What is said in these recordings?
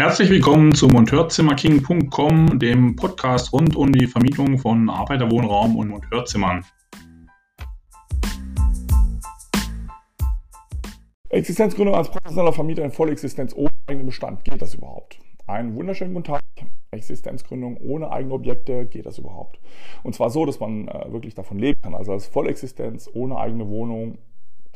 Herzlich willkommen zu Monteurzimmerking.com, dem Podcast rund um die Vermietung von Arbeiterwohnraum und Monteurzimmern. Existenzgründung als professioneller Vermieter in Vollexistenz ohne eigenen Bestand, geht das überhaupt? Einen wunderschönen guten Tag. Existenzgründung ohne eigene Objekte, geht das überhaupt? Und zwar so, dass man äh, wirklich davon leben kann. Also als Vollexistenz ohne eigene Wohnung,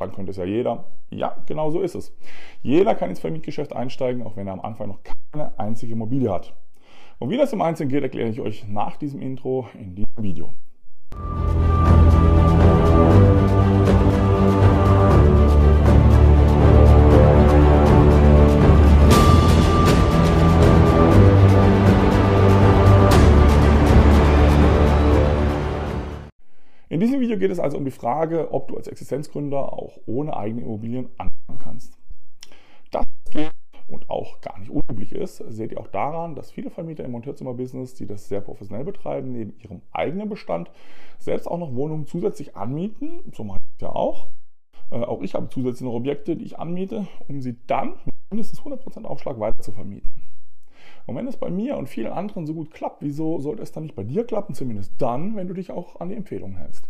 dann könnte es ja jeder. Ja, genau so ist es. Jeder kann ins Vermietgeschäft einsteigen, auch wenn er am Anfang noch keine einzige Immobilie hat. Und wie das im Einzelnen geht, erkläre ich euch nach diesem Intro in diesem Video. In diesem Video geht es also um die Frage, ob du als Existenzgründer auch ohne eigene Immobilien anfangen kannst. Das geht und auch gar nicht unüblich ist, seht ihr auch daran, dass viele Vermieter im Monteurzimmer-Business, die das sehr professionell betreiben, neben ihrem eigenen Bestand selbst auch noch Wohnungen zusätzlich anmieten. So mache ich ja auch. Äh, auch ich habe zusätzlich noch Objekte, die ich anmiete, um sie dann mit mindestens 100% Aufschlag weiter zu vermieten. Und wenn es bei mir und vielen anderen so gut klappt, wieso sollte es dann nicht bei dir klappen? Zumindest dann, wenn du dich auch an die Empfehlungen hältst.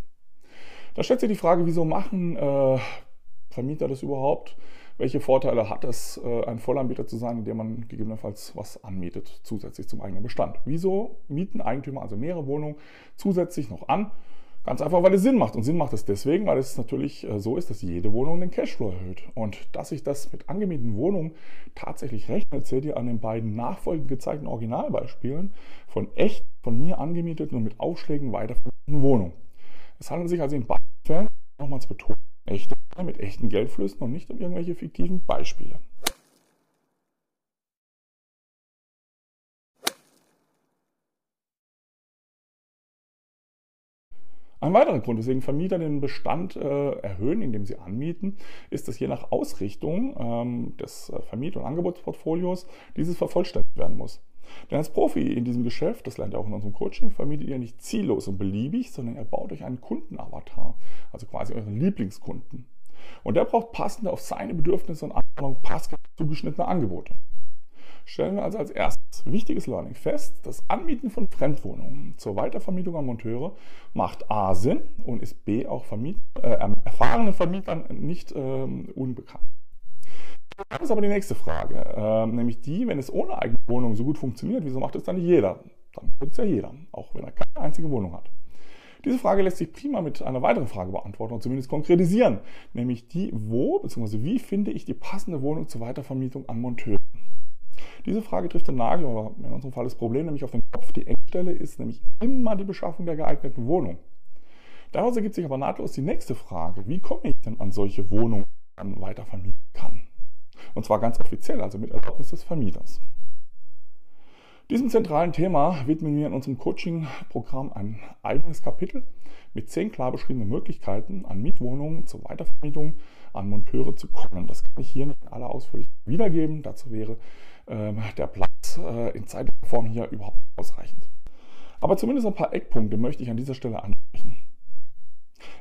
Da stellt sich die Frage, wieso machen äh, Vermieter das überhaupt? Welche Vorteile hat es, äh, ein Vollanbieter zu sein, in dem man gegebenenfalls was anmietet, zusätzlich zum eigenen Bestand? Wieso mieten Eigentümer also mehrere Wohnungen zusätzlich noch an? Ganz einfach, weil es Sinn macht. Und Sinn macht es deswegen, weil es natürlich äh, so ist, dass jede Wohnung den Cashflow erhöht. Und dass sich das mit angemieteten Wohnungen tatsächlich rechnet, seht ihr an den beiden nachfolgend gezeigten Originalbeispielen von echt von mir angemieteten und mit Aufschlägen weitervermieteten Wohnungen. Es handelt sich also in beiden Fällen, nochmal zu betonen, echte mit echten Geldflüssen und nicht um irgendwelche fiktiven Beispiele. Ein weiterer Grund, weswegen Vermieter den Bestand äh, erhöhen, indem sie anmieten, ist, dass je nach Ausrichtung ähm, des äh, Vermiet- und Angebotsportfolios dieses vervollständigt werden muss. Denn als Profi in diesem Geschäft, das lernt ihr auch in unserem Coaching, vermietet ihr nicht ziellos und beliebig, sondern ihr baut euch einen Kundenavatar, also quasi euren Lieblingskunden. Und der braucht passende auf seine Bedürfnisse und Anforderungen passend zugeschnittene Angebote stellen wir also als erstes wichtiges Learning fest, das Anmieten von Fremdwohnungen zur Weitervermietung an Monteure macht A Sinn und ist B auch Vermiet äh, erfahrenen Vermietern nicht ähm, unbekannt. Das ist aber die nächste Frage, äh, nämlich die, wenn es ohne eigene Wohnung so gut funktioniert, wieso macht es dann nicht jeder? Dann tut es ja jeder, auch wenn er keine einzige Wohnung hat. Diese Frage lässt sich prima mit einer weiteren Frage beantworten und zumindest konkretisieren, nämlich die, wo bzw. wie finde ich die passende Wohnung zur Weitervermietung an Monteure? Diese Frage trifft den Nagel, oder in unserem Fall das Problem nämlich auf den Kopf. Die Engstelle ist nämlich immer die Beschaffung der geeigneten Wohnung. Daraus ergibt sich aber nahtlos die nächste Frage. Wie komme ich denn an solche Wohnungen, die man weiter vermieten kann? Und zwar ganz offiziell, also mit Erlaubnis des Vermieters. Diesem zentralen Thema widmen wir in unserem Coaching-Programm ein eigenes Kapitel mit zehn klar beschriebenen Möglichkeiten, an Mietwohnungen zur Weitervermietung an Monteure zu kommen. Das kann ich hier nicht in aller ausführlich wiedergeben. Dazu wäre der Platz äh, in zeitlicher Form hier überhaupt ausreichend. Aber zumindest ein paar Eckpunkte möchte ich an dieser Stelle ansprechen.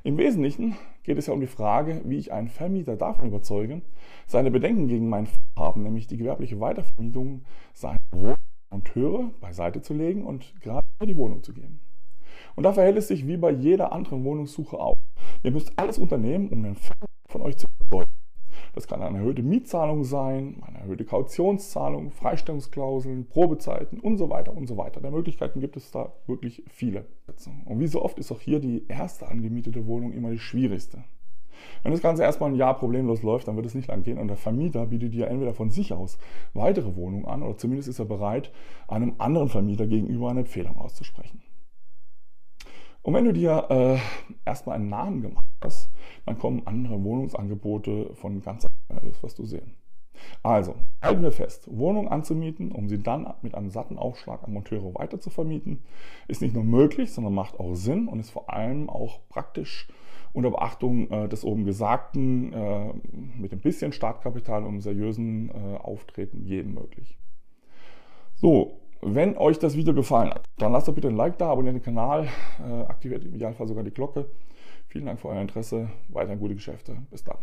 Im Wesentlichen geht es ja um die Frage, wie ich einen Vermieter davon überzeuge, seine Bedenken gegen mein Vorhaben, nämlich die gewerbliche Weitervermietung seiner Monteure beiseite zu legen und gerade die Wohnung zu geben. Und da verhält es sich wie bei jeder anderen Wohnungssuche auch. Ihr müsst alles unternehmen, um den Vermieter von euch zu überzeugen. Das kann eine erhöhte Mietzahlung sein, eine erhöhte Kautionszahlung, Freistellungsklauseln, Probezeiten und so weiter und so weiter. Der Möglichkeiten gibt es da wirklich viele. Und wie so oft ist auch hier die erste angemietete Wohnung immer die schwierigste. Wenn das Ganze erstmal ein Jahr problemlos läuft, dann wird es nicht lang gehen und der Vermieter bietet dir entweder von sich aus weitere Wohnungen an oder zumindest ist er bereit, einem anderen Vermieter gegenüber eine Empfehlung auszusprechen. Und wenn du dir äh, erstmal einen Namen gemacht hast, dann kommen andere Wohnungsangebote von ganz alleine, wirst du sehen. Also, halten wir fest, Wohnungen anzumieten, um sie dann mit einem satten Aufschlag an Monteure weiter zu vermieten, ist nicht nur möglich, sondern macht auch Sinn und ist vor allem auch praktisch unter Beachtung äh, des oben Gesagten äh, mit ein bisschen Startkapital und einem seriösen äh, Auftreten jedem möglich. So, wenn euch das Video gefallen hat, dann lasst doch bitte ein Like da, abonniert den Kanal, äh, aktiviert im Idealfall sogar die Glocke. Vielen Dank für euer Interesse, weiterhin gute Geschäfte. Bis dann.